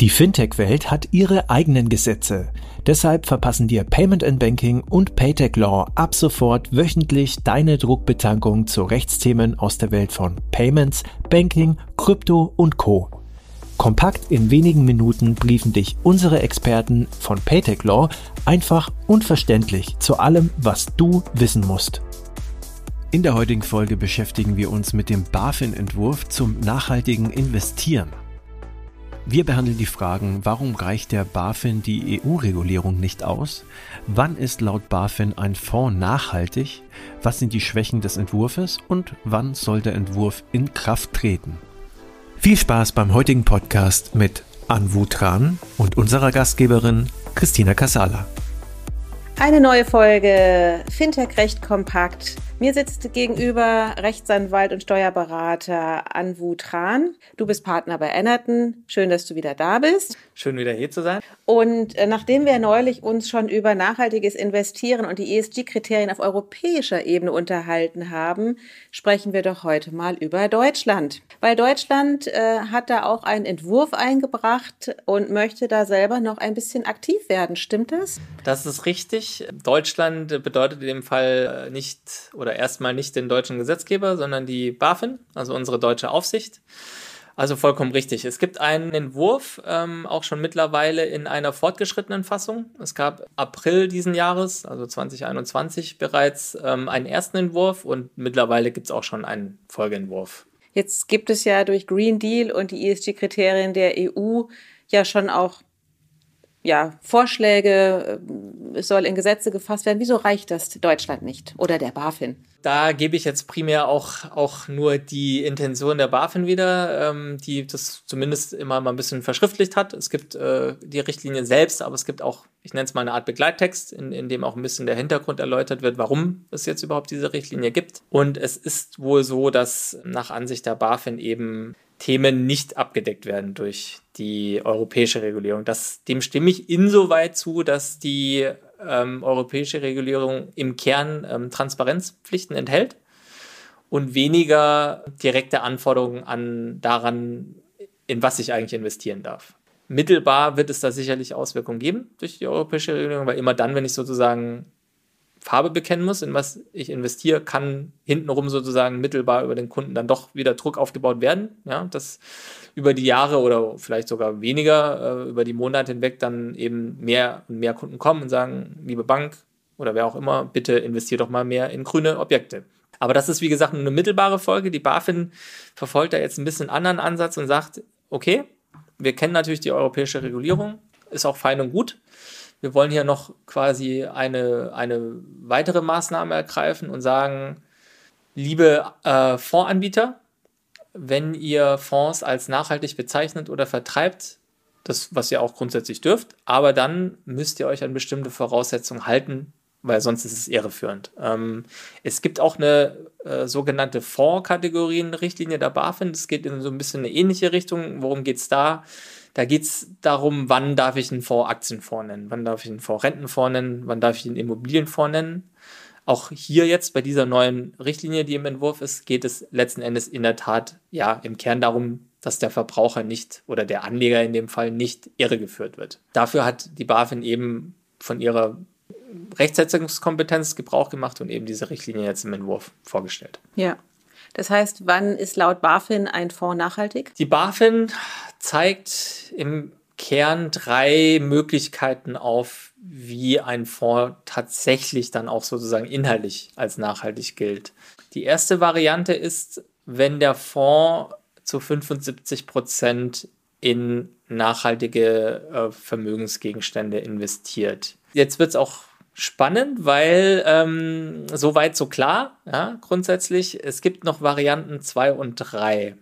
Die Fintech-Welt hat ihre eigenen Gesetze. Deshalb verpassen dir Payment and Banking und Paytech Law ab sofort wöchentlich deine Druckbetankung zu Rechtsthemen aus der Welt von Payments, Banking, Krypto und Co. Kompakt in wenigen Minuten briefen dich unsere Experten von Paytech Law einfach und verständlich zu allem, was du wissen musst. In der heutigen Folge beschäftigen wir uns mit dem BaFin-Entwurf zum nachhaltigen Investieren. Wir behandeln die Fragen, warum reicht der BaFin die EU-Regulierung nicht aus? Wann ist laut BaFin ein Fonds nachhaltig? Was sind die Schwächen des Entwurfs und wann soll der Entwurf in Kraft treten? Viel Spaß beim heutigen Podcast mit Anwu Tran und unserer Gastgeberin Christina Casala. Eine neue Folge Fintech Recht Kompakt mir sitzt gegenüber Rechtsanwalt und Steuerberater Anwu Tran. Du bist Partner bei Ennerton. Schön, dass du wieder da bist. Schön, wieder hier zu sein. Und äh, nachdem wir neulich uns schon über nachhaltiges Investieren und die ESG-Kriterien auf europäischer Ebene unterhalten haben, sprechen wir doch heute mal über Deutschland. Weil Deutschland äh, hat da auch einen Entwurf eingebracht und möchte da selber noch ein bisschen aktiv werden. Stimmt das? Das ist richtig. Deutschland bedeutet in dem Fall äh, nicht oder oder erstmal nicht den deutschen Gesetzgeber, sondern die BaFin, also unsere deutsche Aufsicht. Also vollkommen richtig. Es gibt einen Entwurf, ähm, auch schon mittlerweile in einer fortgeschrittenen Fassung. Es gab April diesen Jahres, also 2021, bereits ähm, einen ersten Entwurf und mittlerweile gibt es auch schon einen Folgeentwurf. Jetzt gibt es ja durch Green Deal und die ESG-Kriterien der EU ja schon auch ja, Vorschläge, äh, es soll in Gesetze gefasst werden. Wieso reicht das Deutschland nicht oder der BaFin? Da gebe ich jetzt primär auch, auch nur die Intention der BaFin wieder, ähm, die das zumindest immer mal ein bisschen verschriftlicht hat. Es gibt äh, die Richtlinie selbst, aber es gibt auch, ich nenne es mal eine Art Begleittext, in, in dem auch ein bisschen der Hintergrund erläutert wird, warum es jetzt überhaupt diese Richtlinie gibt. Und es ist wohl so, dass nach Ansicht der BaFin eben Themen nicht abgedeckt werden durch die europäische Regulierung. Das, dem stimme ich insoweit zu, dass die ähm, europäische Regulierung im Kern ähm, Transparenzpflichten enthält und weniger direkte Anforderungen an daran, in was ich eigentlich investieren darf. Mittelbar wird es da sicherlich Auswirkungen geben durch die europäische Regulierung, weil immer dann, wenn ich sozusagen Farbe bekennen muss, in was ich investiere, kann hintenrum sozusagen mittelbar über den Kunden dann doch wieder Druck aufgebaut werden. Ja, dass über die Jahre oder vielleicht sogar weniger, äh, über die Monate hinweg dann eben mehr und mehr Kunden kommen und sagen, liebe Bank oder wer auch immer, bitte investiert doch mal mehr in grüne Objekte. Aber das ist, wie gesagt, eine mittelbare Folge. Die BaFin verfolgt da jetzt ein bisschen anderen Ansatz und sagt, okay, wir kennen natürlich die europäische Regulierung, ist auch fein und gut. Wir wollen hier noch quasi eine, eine weitere Maßnahme ergreifen und sagen, liebe äh, Fondsanbieter, wenn ihr Fonds als nachhaltig bezeichnet oder vertreibt, das, was ihr auch grundsätzlich dürft, aber dann müsst ihr euch an bestimmte Voraussetzungen halten, weil sonst ist es irreführend. Ähm, es gibt auch eine äh, sogenannte Fondskategorien-Richtlinie der BaFin. Das geht in so ein bisschen eine ähnliche Richtung. Worum geht es da? Da geht es darum, wann darf ich einen Fonds Aktienfonds nennen, wann darf ich einen Fonds Rentenfonds nennen, wann darf ich einen Immobilienfonds nennen. Auch hier jetzt bei dieser neuen Richtlinie, die im Entwurf ist, geht es letzten Endes in der Tat ja im Kern darum, dass der Verbraucher nicht oder der Anleger in dem Fall nicht irregeführt wird. Dafür hat die BaFin eben von ihrer Rechtsetzungskompetenz Gebrauch gemacht und eben diese Richtlinie jetzt im Entwurf vorgestellt. Ja. Das heißt, wann ist laut BaFin ein Fonds nachhaltig? Die BaFin zeigt im Kern drei Möglichkeiten auf, wie ein Fonds tatsächlich dann auch sozusagen inhaltlich als nachhaltig gilt. Die erste Variante ist, wenn der Fonds zu 75 Prozent in nachhaltige äh, Vermögensgegenstände investiert. Jetzt wird es auch spannend, weil ähm, soweit so klar, ja, grundsätzlich. Es gibt noch Varianten 2 und 3.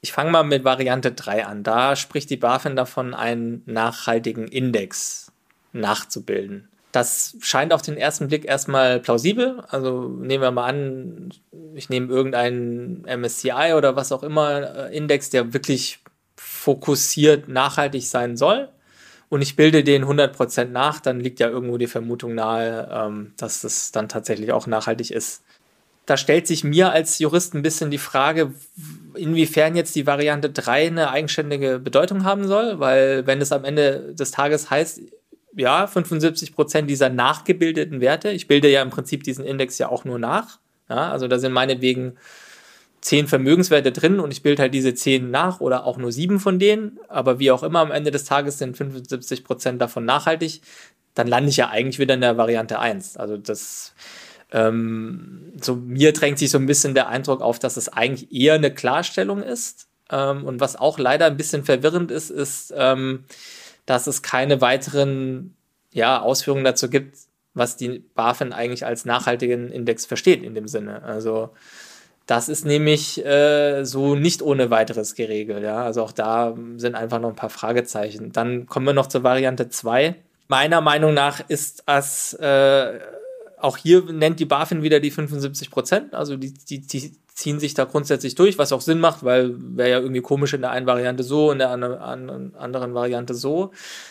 Ich fange mal mit Variante 3 an. Da spricht die BaFin davon, einen nachhaltigen Index nachzubilden. Das scheint auf den ersten Blick erstmal plausibel. Also nehmen wir mal an, ich nehme irgendeinen MSCI oder was auch immer äh, Index, der wirklich fokussiert nachhaltig sein soll und ich bilde den 100% nach, dann liegt ja irgendwo die Vermutung nahe, ähm, dass das dann tatsächlich auch nachhaltig ist. da stellt sich mir als Jurist ein bisschen die Frage, inwiefern jetzt die Variante 3 eine eigenständige Bedeutung haben soll, weil wenn es am Ende des Tages heißt, ja, 75 Prozent dieser nachgebildeten Werte, ich bilde ja im Prinzip diesen Index ja auch nur nach, ja, also da sind meinetwegen zehn Vermögenswerte drin und ich bilde halt diese zehn nach oder auch nur sieben von denen, aber wie auch immer am Ende des Tages sind 75 Prozent davon nachhaltig, dann lande ich ja eigentlich wieder in der Variante 1. Also das, ähm, so mir drängt sich so ein bisschen der Eindruck auf, dass es eigentlich eher eine Klarstellung ist. Ähm, und was auch leider ein bisschen verwirrend ist, ist, ähm, dass es keine weiteren ja, Ausführungen dazu gibt, was die BaFin eigentlich als nachhaltigen Index versteht in dem Sinne. Also das ist nämlich äh, so nicht ohne weiteres geregelt. Ja? Also auch da sind einfach noch ein paar Fragezeichen. Dann kommen wir noch zur Variante 2. Meiner Meinung nach ist das, äh, auch hier nennt die BaFin wieder die 75 Prozent. Also die, die, die ziehen sich da grundsätzlich durch, was auch Sinn macht, weil wäre ja irgendwie komisch in der einen Variante so, in der anderen, anderen Variante so.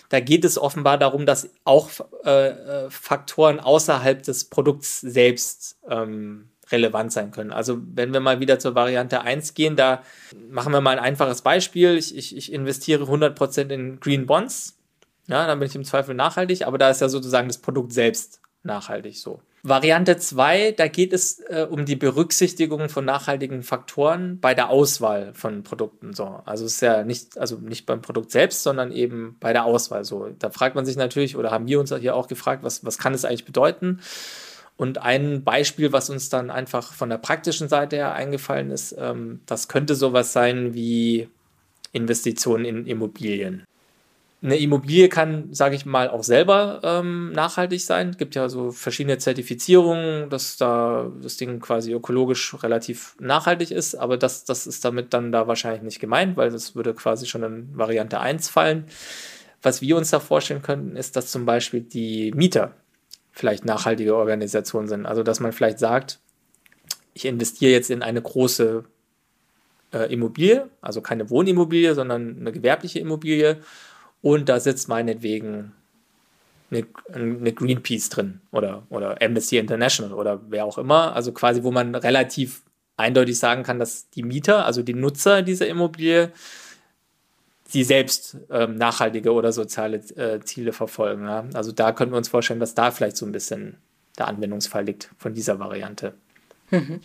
Da geht es offenbar darum, dass auch äh, äh, Faktoren außerhalb des Produkts selbst ähm, relevant sein können. Also wenn wir mal wieder zur Variante 1 gehen, da machen wir mal ein einfaches Beispiel. Ich, ich, ich investiere 100% in Green Bonds. Ja, dann bin ich im Zweifel nachhaltig, aber da ist ja sozusagen das Produkt selbst nachhaltig so. Variante 2, da geht es äh, um die Berücksichtigung von nachhaltigen Faktoren bei der Auswahl von Produkten. So. Also es ist ja nicht, also nicht beim Produkt selbst, sondern eben bei der Auswahl. So. Da fragt man sich natürlich, oder haben wir uns hier auch gefragt, was, was kann es eigentlich bedeuten? Und ein Beispiel, was uns dann einfach von der praktischen Seite her eingefallen ist, ähm, das könnte sowas sein wie Investitionen in Immobilien. Eine Immobilie kann, sage ich mal, auch selber ähm, nachhaltig sein. Es gibt ja so verschiedene Zertifizierungen, dass da das Ding quasi ökologisch relativ nachhaltig ist, aber das, das ist damit dann da wahrscheinlich nicht gemeint, weil das würde quasi schon in Variante 1 fallen. Was wir uns da vorstellen könnten, ist, dass zum Beispiel die Mieter vielleicht nachhaltige Organisationen sind. Also dass man vielleicht sagt, ich investiere jetzt in eine große äh, Immobilie, also keine Wohnimmobilie, sondern eine gewerbliche Immobilie und da sitzt meinetwegen eine, eine Greenpeace drin oder, oder Amnesty International oder wer auch immer. Also quasi, wo man relativ eindeutig sagen kann, dass die Mieter, also die Nutzer dieser Immobilie, sie selbst ähm, nachhaltige oder soziale äh, Ziele verfolgen. Ja? Also da könnten wir uns vorstellen, dass da vielleicht so ein bisschen der Anwendungsfall liegt von dieser Variante. Mhm.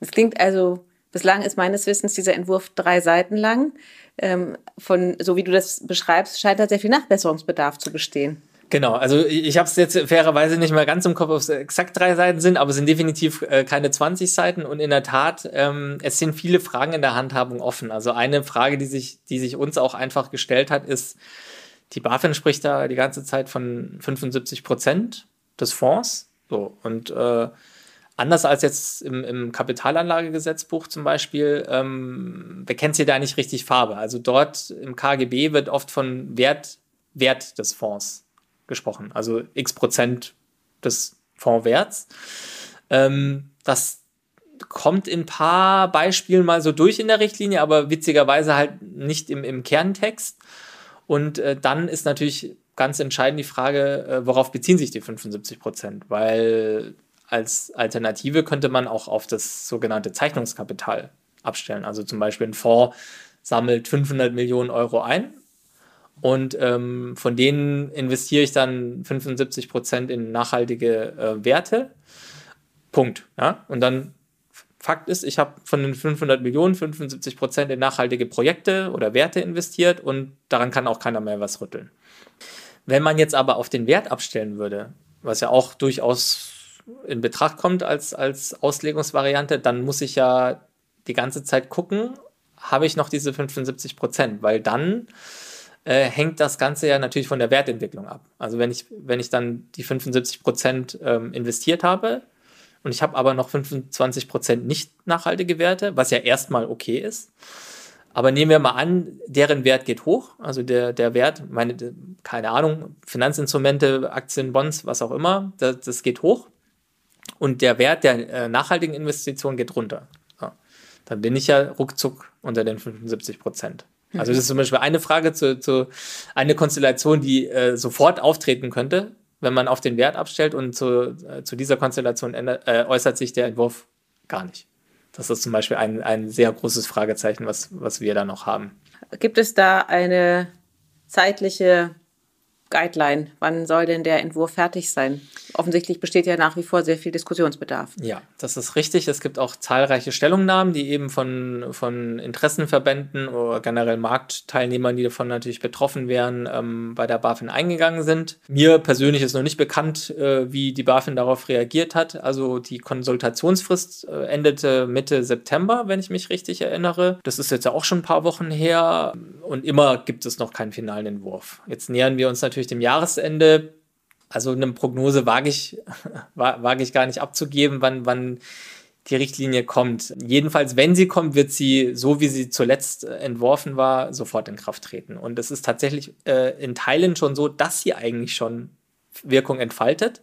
Es klingt also, bislang ist meines Wissens dieser Entwurf drei Seiten lang. Ähm, von, so wie du das beschreibst, scheint da sehr viel Nachbesserungsbedarf zu bestehen. Genau, also ich habe es jetzt fairerweise nicht mehr ganz im Kopf, ob es exakt drei Seiten sind, aber es sind definitiv äh, keine 20 Seiten und in der Tat, ähm, es sind viele Fragen in der Handhabung offen. Also eine Frage, die sich, die sich uns auch einfach gestellt hat, ist, die BaFin spricht da die ganze Zeit von 75 Prozent des Fonds. So, und äh, anders als jetzt im, im Kapitalanlagegesetzbuch zum Beispiel, ähm, bekennt sie da nicht richtig Farbe. Also dort im KGB wird oft von Wert, Wert des Fonds gesprochen, also x Prozent des Fondswerts. Ähm, das kommt in ein paar Beispielen mal so durch in der Richtlinie, aber witzigerweise halt nicht im, im Kerntext. Und äh, dann ist natürlich ganz entscheidend die Frage, äh, worauf beziehen sich die 75 Prozent? Weil als Alternative könnte man auch auf das sogenannte Zeichnungskapital abstellen. Also zum Beispiel ein Fonds sammelt 500 Millionen Euro ein und ähm, von denen investiere ich dann 75 Prozent in nachhaltige äh, Werte. Punkt. Ja? Und dann Fakt ist, ich habe von den 500 Millionen 75 Prozent in nachhaltige Projekte oder Werte investiert und daran kann auch keiner mehr was rütteln. Wenn man jetzt aber auf den Wert abstellen würde, was ja auch durchaus in Betracht kommt als, als Auslegungsvariante, dann muss ich ja die ganze Zeit gucken, habe ich noch diese 75 Prozent, weil dann äh, hängt das Ganze ja natürlich von der Wertentwicklung ab. Also wenn ich, wenn ich dann die 75 Prozent ähm, investiert habe und ich habe aber noch 25 Prozent nicht nachhaltige Werte, was ja erstmal okay ist, aber nehmen wir mal an, deren Wert geht hoch, also der, der Wert, meine, keine Ahnung, Finanzinstrumente, Aktien, Bonds, was auch immer, das, das geht hoch und der Wert der äh, nachhaltigen Investition geht runter. Ja. Dann bin ich ja ruckzuck unter den 75 Prozent. Also das ist zum Beispiel eine Frage zu, zu eine Konstellation, die äh, sofort auftreten könnte, wenn man auf den Wert abstellt und zu, äh, zu dieser Konstellation ändert, äh, äußert sich der Entwurf gar nicht. Das ist zum Beispiel ein, ein sehr großes Fragezeichen, was, was wir da noch haben. Gibt es da eine zeitliche Guideline? Wann soll denn der Entwurf fertig sein? Offensichtlich besteht ja nach wie vor sehr viel Diskussionsbedarf. Ja, das ist richtig. Es gibt auch zahlreiche Stellungnahmen, die eben von, von Interessenverbänden oder generell Marktteilnehmern, die davon natürlich betroffen wären, ähm, bei der BaFin eingegangen sind. Mir persönlich ist noch nicht bekannt, äh, wie die BaFin darauf reagiert hat. Also die Konsultationsfrist äh, endete Mitte September, wenn ich mich richtig erinnere. Das ist jetzt ja auch schon ein paar Wochen her und immer gibt es noch keinen finalen Entwurf. Jetzt nähern wir uns natürlich natürlich dem Jahresende. Also eine Prognose wage ich, wage ich gar nicht abzugeben, wann, wann die Richtlinie kommt. Jedenfalls, wenn sie kommt, wird sie, so wie sie zuletzt entworfen war, sofort in Kraft treten. Und es ist tatsächlich äh, in Teilen schon so, dass sie eigentlich schon Wirkung entfaltet,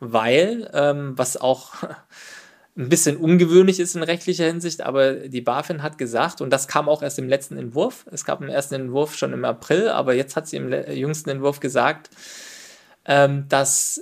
weil, ähm, was auch ein bisschen ungewöhnlich ist in rechtlicher Hinsicht, aber die BaFin hat gesagt, und das kam auch erst im letzten Entwurf, es gab einen ersten Entwurf schon im April, aber jetzt hat sie im jüngsten Entwurf gesagt, ähm, dass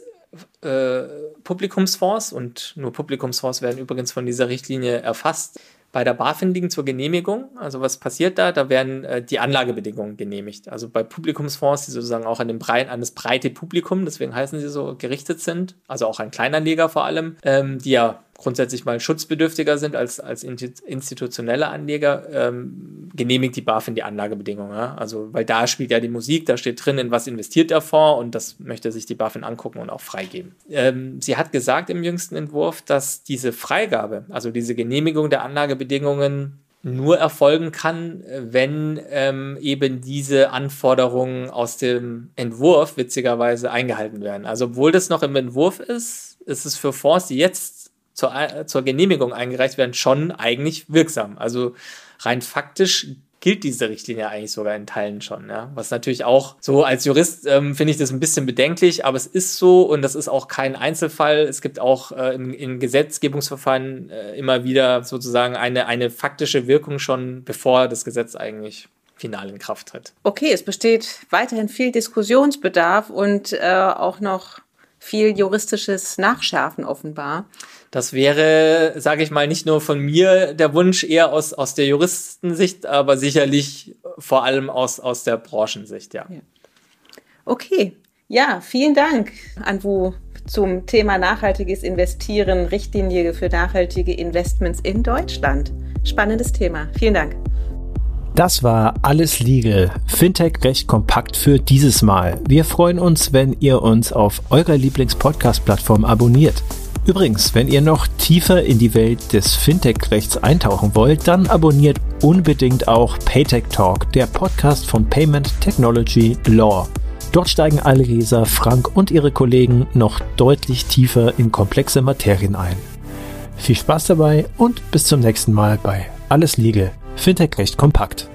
äh, Publikumsfonds, und nur Publikumsfonds werden übrigens von dieser Richtlinie erfasst, bei der BaFin liegen zur Genehmigung. Also was passiert da? Da werden äh, die Anlagebedingungen genehmigt. Also bei Publikumsfonds, die sozusagen auch an, dem Brei an das breite Publikum, deswegen heißen sie so, gerichtet sind, also auch an Kleinanleger vor allem, ähm, die ja grundsätzlich mal schutzbedürftiger sind als, als institutionelle Anleger, ähm, genehmigt die BaFin die Anlagebedingungen. Ja? Also, weil da spielt ja die Musik, da steht drin, in was investiert der Fonds und das möchte sich die BaFin angucken und auch freigeben. Ähm, sie hat gesagt im jüngsten Entwurf, dass diese Freigabe, also diese Genehmigung der Anlagebedingungen nur erfolgen kann, wenn ähm, eben diese Anforderungen aus dem Entwurf witzigerweise eingehalten werden. Also obwohl das noch im Entwurf ist, ist es für Fonds, die jetzt zur, äh, zur Genehmigung eingereicht werden, schon eigentlich wirksam. Also rein faktisch gilt diese Richtlinie eigentlich sogar in Teilen schon. Ja? Was natürlich auch so als Jurist ähm, finde ich das ein bisschen bedenklich, aber es ist so und das ist auch kein Einzelfall. Es gibt auch äh, in, in Gesetzgebungsverfahren äh, immer wieder sozusagen eine, eine faktische Wirkung schon, bevor das Gesetz eigentlich final in Kraft tritt. Okay, es besteht weiterhin viel Diskussionsbedarf und äh, auch noch viel juristisches Nachschärfen offenbar. Das wäre, sage ich mal, nicht nur von mir der Wunsch, eher aus, aus der Juristensicht, aber sicherlich vor allem aus, aus der Branchensicht, ja. ja. Okay, ja, vielen Dank, Anwu, zum Thema nachhaltiges Investieren, Richtlinie für nachhaltige Investments in Deutschland. Spannendes Thema. Vielen Dank. Das war alles Legal. Fintech recht kompakt für dieses Mal. Wir freuen uns, wenn ihr uns auf eurer Lieblings-Podcast-Plattform abonniert. Übrigens, wenn ihr noch tiefer in die Welt des Fintech-Rechts eintauchen wollt, dann abonniert unbedingt auch Paytech Talk, der Podcast von Payment Technology Law. Dort steigen Alresa, Frank und ihre Kollegen noch deutlich tiefer in komplexe Materien ein. Viel Spaß dabei und bis zum nächsten Mal bei Alles Legal, Fintech recht kompakt.